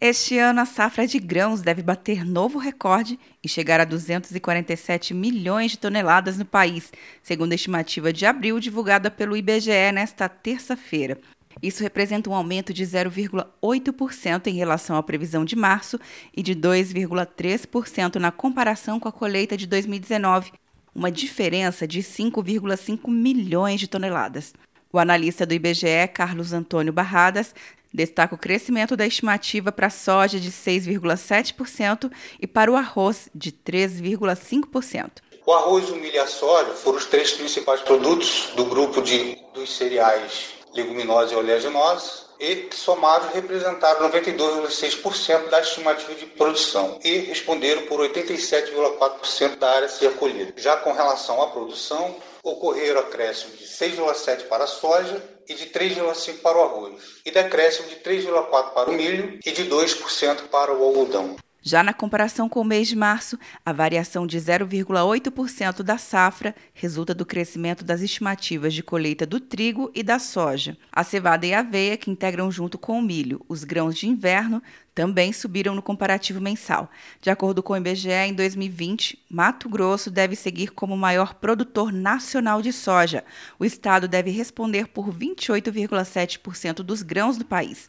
Este ano, a safra de grãos deve bater novo recorde e chegar a 247 milhões de toneladas no país, segundo a estimativa de abril divulgada pelo IBGE nesta terça-feira. Isso representa um aumento de 0,8% em relação à previsão de março e de 2,3% na comparação com a colheita de 2019, uma diferença de 5,5 milhões de toneladas. O analista do IBGE, Carlos Antônio Barradas, Destaca o crescimento da estimativa para a soja de 6,7% e para o arroz de 3,5%. O arroz, o milho e a soja foram os três principais produtos do grupo de, dos cereais leguminosos e oleaginosos e que somados representaram 92,6% da estimativa de produção e responderam por 87,4% da área a ser colhida. Já com relação à produção, ocorreram acréscimos de 6,7% para a soja e de 3,5% para o arroz, e decréscimo de 3,4% para o milho e de 2% para o algodão. Já na comparação com o mês de março, a variação de 0,8% da safra resulta do crescimento das estimativas de colheita do trigo e da soja. A cevada e a aveia, que integram junto com o milho os grãos de inverno, também subiram no comparativo mensal. De acordo com o IBGE, em 2020, Mato Grosso deve seguir como o maior produtor nacional de soja. O estado deve responder por 28,7% dos grãos do país